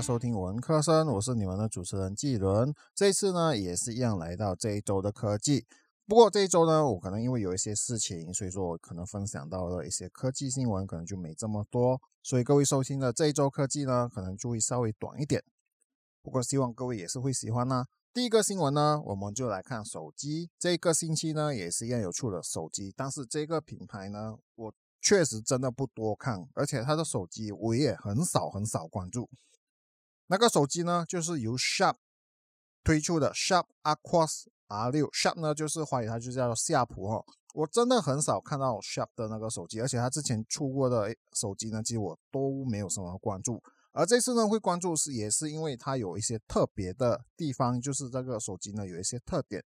收听文科生，我是你们的主持人季伦。这一次呢，也是一样来到这一周的科技。不过这一周呢，我可能因为有一些事情，所以说我可能分享到了一些科技新闻，可能就没这么多。所以各位收听的这一周科技呢，可能就会稍微短一点。不过希望各位也是会喜欢呢。第一个新闻呢，我们就来看手机。这个星期呢，也是一样有出了手机，但是这个品牌呢，我确实真的不多看，而且它的手机我也很少很少关注。那个手机呢，就是由 Sharp 推出的 Sharp Aquos R6。Sharp 呢，就是怀疑它就叫夏普哦。我真的很少看到 Sharp 的那个手机，而且它之前出过的手机呢，其实我都没有什么关注。而这次呢，会关注是也是因为它有一些特别的地方，就是这个手机呢有一些特点，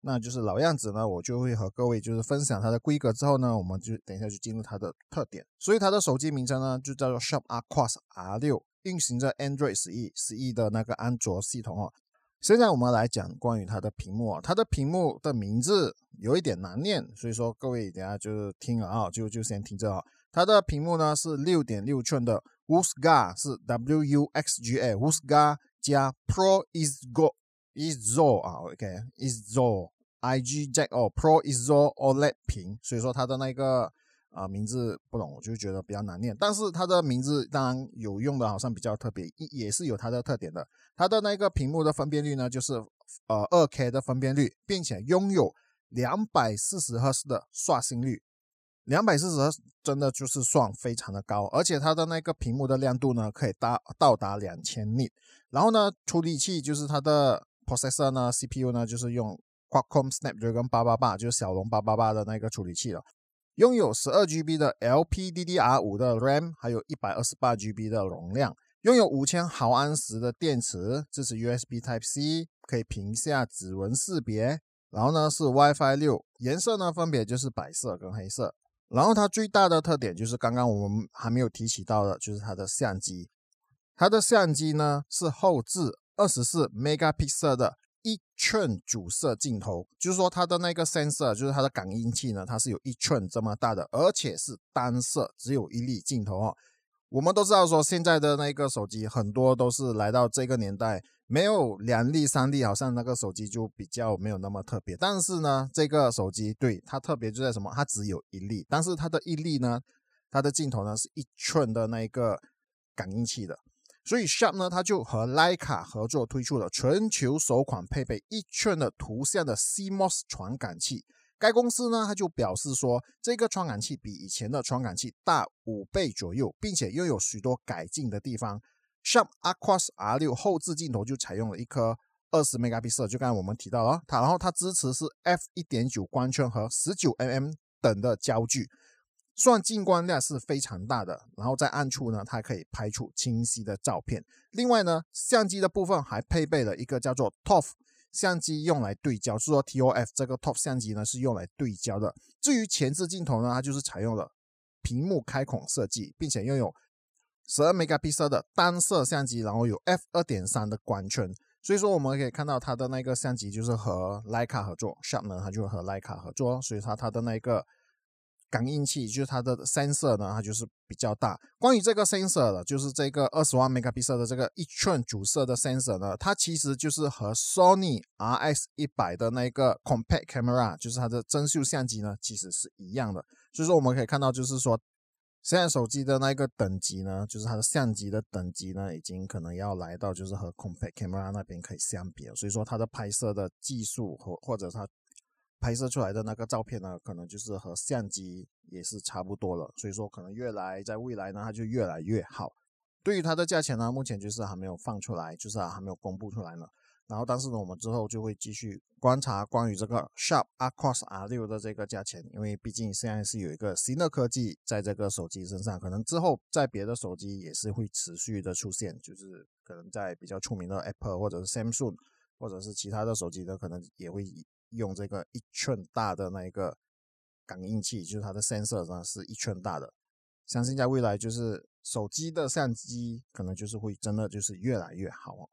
那就是老样子呢，我就会和各位就是分享它的规格之后呢，我们就等一下就进入它的特点。所以它的手机名称呢就叫做 Sharp Aquos R6，运行着 Android 十一十一的那个安卓系统哦。现在我们来讲关于它的屏幕啊，它的屏幕的名字有一点难念，所以说各位等下就是听了啊，就就先听着啊。它的屏幕呢是六点六寸的。，Wuxga 是 W U X G A，Wuxga 加 Pro is go is zo 啊，OK is zo I G Jack 哦，Pro is zo OLED 屏，所以说它的那个啊名字不懂，我就觉得比较难念。但是它的名字当然有用的，好像比较特别，也是有它的特点的。它的那个屏幕的分辨率呢，就是呃二 K 的分辨率，并且拥有两百四十赫兹的刷新率。两百四十赫真的就是算非常的高，而且它的那个屏幕的亮度呢，可以达到达两千 nit。然后呢，处理器就是它的 processor 呢，CPU 呢就是用 Qualcomm Snapdragon 八八八，就是小龙八八八的那个处理器了。拥有十二 GB 的 LPDDR5 的 RAM，还有一百二十八 GB 的容量。拥有五千毫安时的电池，支持 USB Type C，可以屏下指纹识别。然后呢是 WiFi 六，颜色呢分别就是白色跟黑色。然后它最大的特点就是刚刚我们还没有提起到的，就是它的相机。它的相机呢是后置二十四 megapixel 的一寸主摄镜头，就是说它的那个 sensor，就是它的感应器呢，它是有一寸这么大的，而且是单摄，只有一粒镜头哦。我们都知道说现在的那个手机很多都是来到这个年代。没有两粒三粒，好像那个手机就比较没有那么特别。但是呢，这个手机对它特别就在什么？它只有一粒，但是它的一粒呢，它的镜头呢是一寸的那一个感应器的。所以 Sharp 呢，它就和徕卡合作推出了全球首款配备一寸的图像的 CMOS 传感器。该公司呢，它就表示说，这个传感器比以前的传感器大五倍左右，并且又有许多改进的地方。Sharp Aquos R6 后置镜头就采用了一颗二十 megapixel，就刚才我们提到了它，然后它支持是 f 一点九光圈和十九 mm 等的焦距，算进光量是非常大的。然后在暗处呢，它可以拍出清晰的照片。另外呢，相机的部分还配备了一个叫做 TOF 相机，用来对焦，是说 TOF 这个 TOF 相机呢是用来对焦的。至于前置镜头呢，它就是采用了屏幕开孔设计，并且拥有。十二 megapixel 的单摄相机，然后有 f 二点三的光圈，所以说我们可以看到它的那个相机就是和徕卡合作，Sharp 呢它就和徕卡合作，所以它它的那个感应器就是它的 sensor 呢它就是比较大。关于这个 sensor 的，就是这个二十万 megapixel 的这个一寸主摄的 sensor 呢，它其实就是和 Sony RX 一百的那个 compact camera，就是它的真秀相机呢其实是一样的。所以说我们可以看到就是说。现在手机的那个等级呢，就是它的相机的等级呢，已经可能要来到就是和 compact camera 那边可以相比了。所以说它的拍摄的技术或或者它拍摄出来的那个照片呢，可能就是和相机也是差不多了。所以说可能越来在未来呢，它就越来越好。对于它的价钱呢，目前就是还没有放出来，就是啊还没有公布出来呢。然后，但是呢，我们之后就会继续观察关于这个 Sharp Aquos R6 的这个价钱，因为毕竟现在是有一个新的科技在这个手机身上，可能之后在别的手机也是会持续的出现，就是可能在比较出名的 Apple 或者是 Samsung 或者是其他的手机的，可能也会用这个一寸大的那一个感应器，就是它的 sensor 呢是一寸大的。相信在未来，就是手机的相机可能就是会真的就是越来越好哦。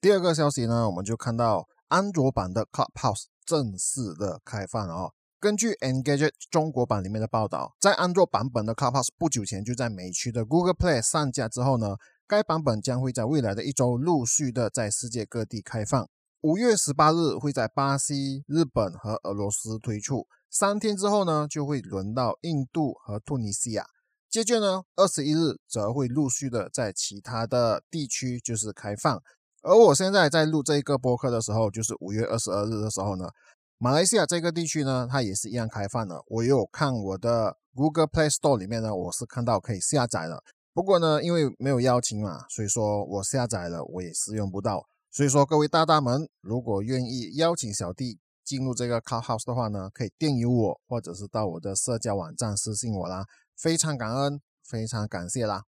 第二个消息呢，我们就看到安卓版的 Clubhouse 正式的开放哦。根据 Engage 中国版里面的报道，在安卓版本的 Clubhouse 不久前就在美区的 Google Play 上架之后呢，该版本将会在未来的一周陆续的在世界各地开放。五月十八日会在巴西、日本和俄罗斯推出，三天之后呢，就会轮到印度和突尼西亚。接着呢，二十一日则会陆续的在其他的地区就是开放。而我现在在录这一个播客的时候，就是五月二十二日的时候呢，马来西亚这个地区呢，它也是一样开放的。我有看我的 Google Play Store 里面呢，我是看到可以下载了。不过呢，因为没有邀请嘛，所以说我下载了，我也是用不到。所以说，各位大大们，如果愿意邀请小弟进入这个 Car House 的话呢，可以电邮我，或者是到我的社交网站私信我啦，非常感恩，非常感谢啦。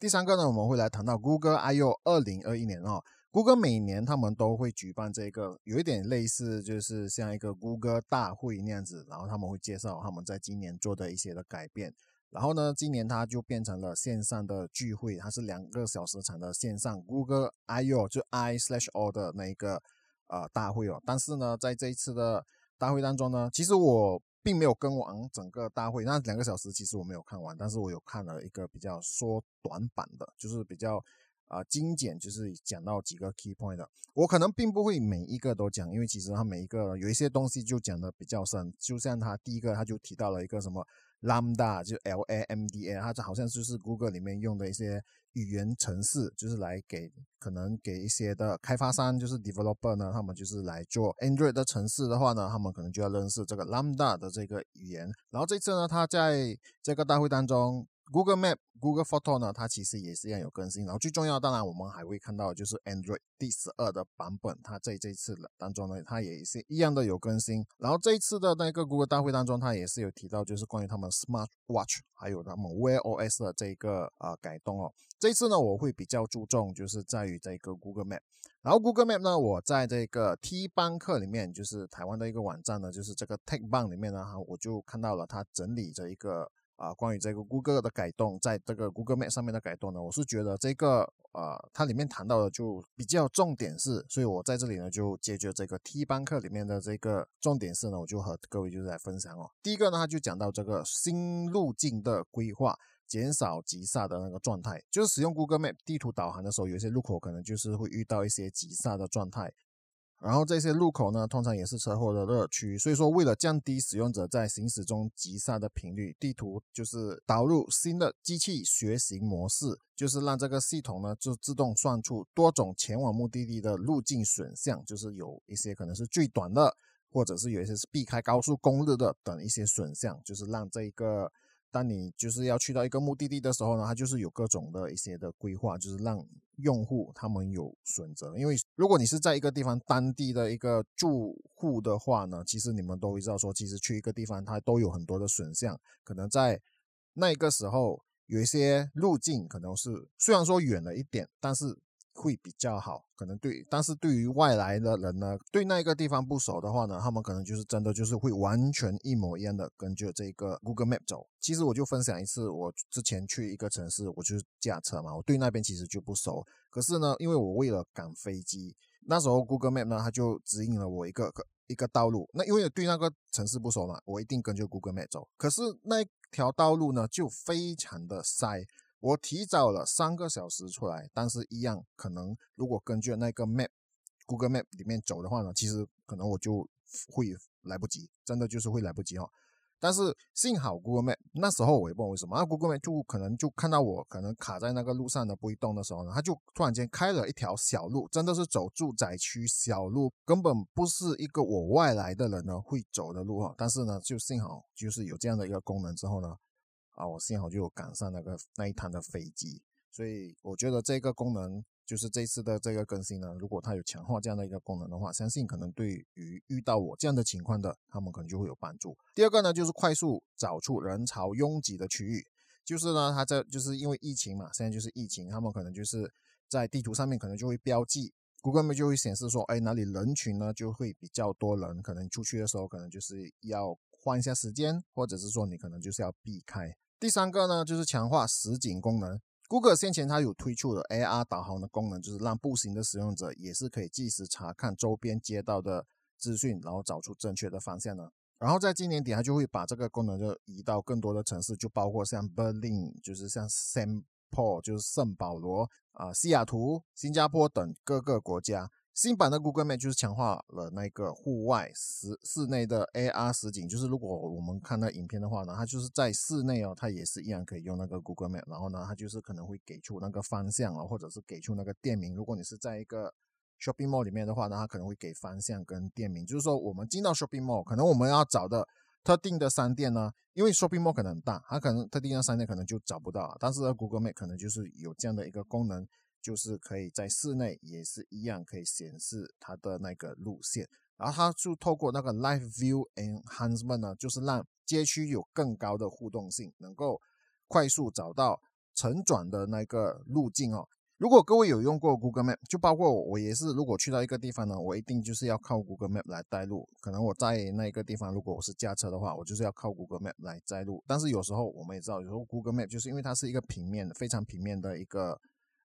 第三个呢，我们会来谈到 Google I/O 二零二一年哦。Google 每年他们都会举办这个，有一点类似，就是像一个 Google 大会那样子，然后他们会介绍他们在今年做的一些的改变。然后呢，今年它就变成了线上的聚会，它是两个小时场的线上 Google I/O 就 I slash O 的那一个呃大会哦。但是呢，在这一次的大会当中呢，其实我并没有跟完整个大会，那两个小时其实我没有看完，但是我有看了一个比较缩短版的，就是比较啊精简，就是讲到几个 key point 的。我可能并不会每一个都讲，因为其实它每一个有一些东西就讲的比较深，就像它第一个他就提到了一个什么。Lambda 就 L A M D A，它这好像就是 Google 里面用的一些语言程式，就是来给可能给一些的开发商，就是 developer 呢，他们就是来做 Android 的程式的话呢，他们可能就要认识这个 Lambda 的这个语言。然后这次呢，他在这个大会当中。Google Map、Google Photo 呢，它其实也是一样有更新。然后最重要，当然我们还会看到就是 Android 第十二的版本，它在这一次的当中呢，它也是一样的有更新。然后这一次的那个 Google 大会当中，它也是有提到就是关于他们 Smart Watch 还有他们 Wear OS 的这一个啊改动哦。这次呢，我会比较注重就是在于这个 Google Map。然后 Google Map 呢，我在这个 T 班课里面，就是台湾的一个网站呢，就是这个 Tech Bank 里面呢，哈我就看到了它整理着一个。啊，关于这个 Google 的改动，在这个 Google Map 上面的改动呢，我是觉得这个呃，它里面谈到的就比较重点是，所以我在这里呢就解决这个 T 班课里面的这个重点是呢，我就和各位就是来分享哦。第一个呢，他就讲到这个新路径的规划，减少急刹的那个状态，就是使用 Google Map 地图导航的时候，有些路口可能就是会遇到一些急刹的状态。然后这些路口呢，通常也是车祸的热区，所以说为了降低使用者在行驶中急刹的频率，地图就是导入新的机器学习模式，就是让这个系统呢就自动算出多种前往目的地的路径选项，就是有一些可能是最短的，或者是有一些是避开高速公路的等一些选项，就是让这个。当你就是要去到一个目的地的时候呢，它就是有各种的一些的规划，就是让用户他们有选择。因为如果你是在一个地方当地的一个住户的话呢，其实你们都会知道说，其实去一个地方它都有很多的选项，可能在那个时候有一些路径可能是虽然说远了一点，但是。会比较好，可能对，但是对于外来的人呢，对那个地方不熟的话呢，他们可能就是真的就是会完全一模一样的跟着这个 Google Map 走。其实我就分享一次，我之前去一个城市，我就是驾车嘛，我对那边其实就不熟。可是呢，因为我为了赶飞机，那时候 Google Map 呢，它就指引了我一个一个道路。那因为对那个城市不熟嘛，我一定跟着 Google Map 走。可是那条道路呢，就非常的塞。我提早了三个小时出来，但是一样可能，如果根据那个 map，Google Map 里面走的话呢，其实可能我就会来不及，真的就是会来不及哈。但是幸好 Google Map 那时候我也不知道为什么，那 Google Map 就可能就看到我可能卡在那个路上的不会动的时候呢，它就突然间开了一条小路，真的是走住宅区小路，根本不是一个我外来的人呢会走的路哈。但是呢，就幸好就是有这样的一个功能之后呢。啊，我幸好就有赶上那个那一趟的飞机，所以我觉得这个功能就是这次的这个更新呢，如果它有强化这样的一个功能的话，相信可能对于遇到我这样的情况的，他们可能就会有帮助。第二个呢，就是快速找出人潮拥挤的区域，就是呢，它这就是因为疫情嘛，现在就是疫情，他们可能就是在地图上面可能就会标记，Google 面就会显示说，哎，哪里人群呢就会比较多人，可能出去的时候可能就是要换一下时间，或者是说你可能就是要避开。第三个呢，就是强化实景功能。Google 先前它有推出的 AR 导航的功能，就是让步行的使用者也是可以即时查看周边街道的资讯，然后找出正确的方向呢。然后在今年底，它就会把这个功能就移到更多的城市，就包括像 Berlin，就是像 San Paul 就是圣保罗啊、西雅图、新加坡等各个国家。新版的 Google Map 就是强化了那个户外室室内的 AR 实景，就是如果我们看那影片的话呢，它就是在室内哦，它也是一样可以用那个 Google Map，然后呢，它就是可能会给出那个方向啊，或者是给出那个店名。如果你是在一个 shopping mall 里面的话呢，它可能会给方向跟店名，就是说我们进到 shopping mall，可能我们要找的特定的商店呢，因为 shopping mall 可能很大，它可能特定的商店可能就找不到，但是 Google Map 可能就是有这样的一个功能。就是可以在室内也是一样可以显示它的那个路线，然后它就透过那个 Live View Enhancement 呢，就是让街区有更高的互动性，能够快速找到成转的那个路径哦。如果各位有用过 Google Map，就包括我，我也是，如果去到一个地方呢，我一定就是要靠 Google Map 来带路。可能我在那个地方，如果我是驾车的话，我就是要靠 Google Map 来带路。但是有时候我们也知道，有时候 Google Map 就是因为它是一个平面的，非常平面的一个。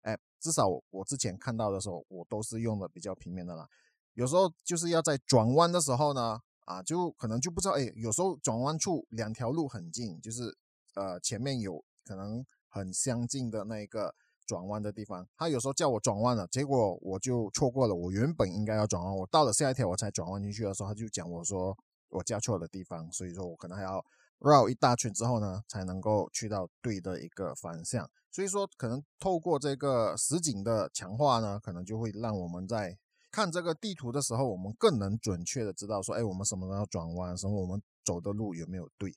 哎，至少我之前看到的时候，我都是用的比较平面的啦。有时候就是要在转弯的时候呢，啊，就可能就不知道，哎，有时候转弯处两条路很近，就是呃前面有可能很相近的那一个转弯的地方，他有时候叫我转弯了，结果我就错过了我原本应该要转弯，我到了下一条我才转弯进去的时候，他就讲我说我加错了地方，所以说我可能还要绕一大圈之后呢，才能够去到对的一个方向。所以说，可能透过这个实景的强化呢，可能就会让我们在看这个地图的时候，我们更能准确的知道说，哎，我们什么时候要转弯，什么我们走的路有没有对。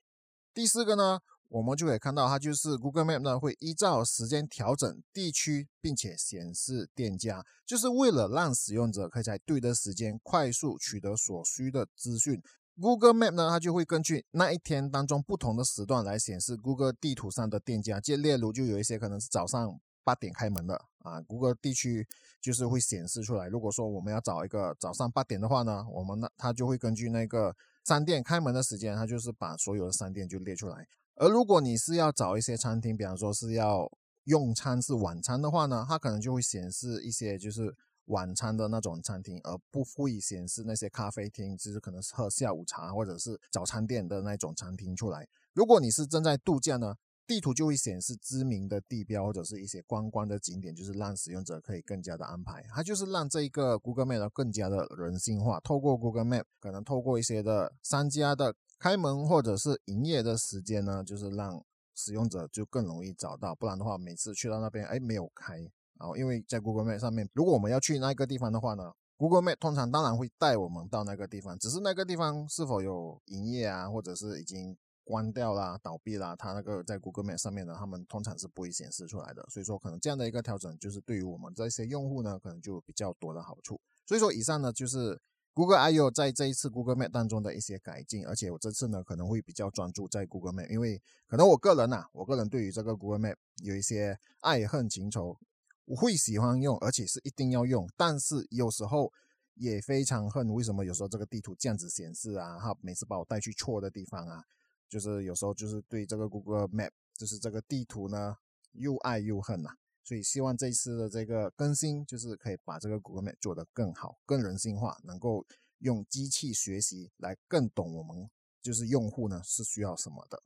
第四个呢，我们就可以看到，它就是 Google Map 呢会依照时间调整地区，并且显示店家，就是为了让使用者可以在对的时间快速取得所需的资讯。Google Map 呢，它就会根据那一天当中不同的时段来显示 Google 地图上的店家。就例如，就有一些可能是早上八点开门的啊，Google 地区就是会显示出来。如果说我们要找一个早上八点的话呢，我们那它就会根据那个商店开门的时间，它就是把所有的商店就列出来。而如果你是要找一些餐厅，比方说是要用餐是晚餐的话呢，它可能就会显示一些就是。晚餐的那种餐厅，而不会显示那些咖啡厅，就是可能是喝下午茶或者是早餐店的那种餐厅出来。如果你是正在度假呢，地图就会显示知名的地标或者是一些观光的景点，就是让使用者可以更加的安排。它就是让这一个 Google Map 更加的人性化。透过 Google Map，可能透过一些的商家的开门或者是营业的时间呢，就是让使用者就更容易找到。不然的话，每次去到那边，哎，没有开。哦，因为在 Google Map 上面，如果我们要去那个地方的话呢，Google Map 通常当然会带我们到那个地方，只是那个地方是否有营业啊，或者是已经关掉啦、倒闭啦，它那个在 Google Map 上面呢，他们通常是不会显示出来的。所以说，可能这样的一个调整，就是对于我们这些用户呢，可能就比较多的好处。所以说，以上呢就是 Google I O 在这一次 Google Map 当中的一些改进，而且我这次呢可能会比较专注在 Google Map，因为可能我个人呐，我个人对于这个 Google Map 有一些爱恨情仇。我会喜欢用，而且是一定要用，但是有时候也非常恨。为什么有时候这个地图这样子显示啊？哈，每次把我带去错的地方啊，就是有时候就是对这个 Google Map，就是这个地图呢又爱又恨呐。所以希望这一次的这个更新，就是可以把这个 Google Map 做得更好、更人性化，能够用机器学习来更懂我们就是用户呢是需要什么的。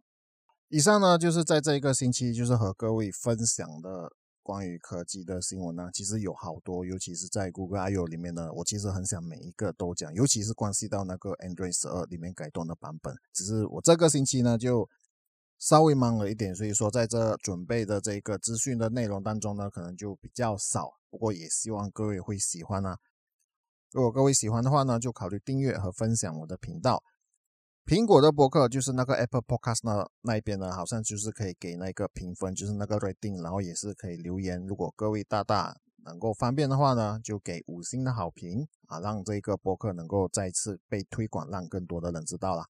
以上呢就是在这一个星期就是和各位分享的。关于科技的新闻呢，其实有好多，尤其是在 Google I/O 里面呢，我其实很想每一个都讲，尤其是关系到那个 Android 十二里面改动的版本。只是我这个星期呢就稍微忙了一点，所以说在这准备的这个资讯的内容当中呢，可能就比较少。不过也希望各位会喜欢啊。如果各位喜欢的话呢，就考虑订阅和分享我的频道。苹果的博客就是那个 Apple Podcast 那那一边呢，好像就是可以给那个评分，就是那个 rating，然后也是可以留言。如果各位大大能够方便的话呢，就给五星的好评啊，让这个博客能够再次被推广，让更多的人知道了。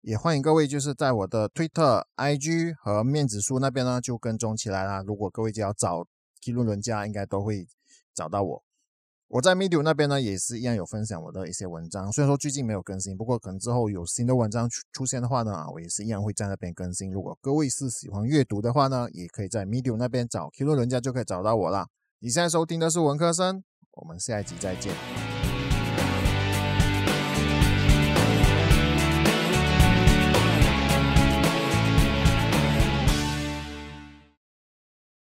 也欢迎各位就是在我的 Twitter、IG 和面子书那边呢就跟踪起来啦。如果各位只要找基路伦家，应该都会找到我。我在 Medium 那边呢，也是一样有分享我的一些文章。虽然说最近没有更新，不过可能之后有新的文章出出现的话呢，我也是一样会在那边更新。如果各位是喜欢阅读的话呢，也可以在 Medium 那边找 Kilo 人家就可以找到我啦。你现在收听的是文科生，我们下一集再见。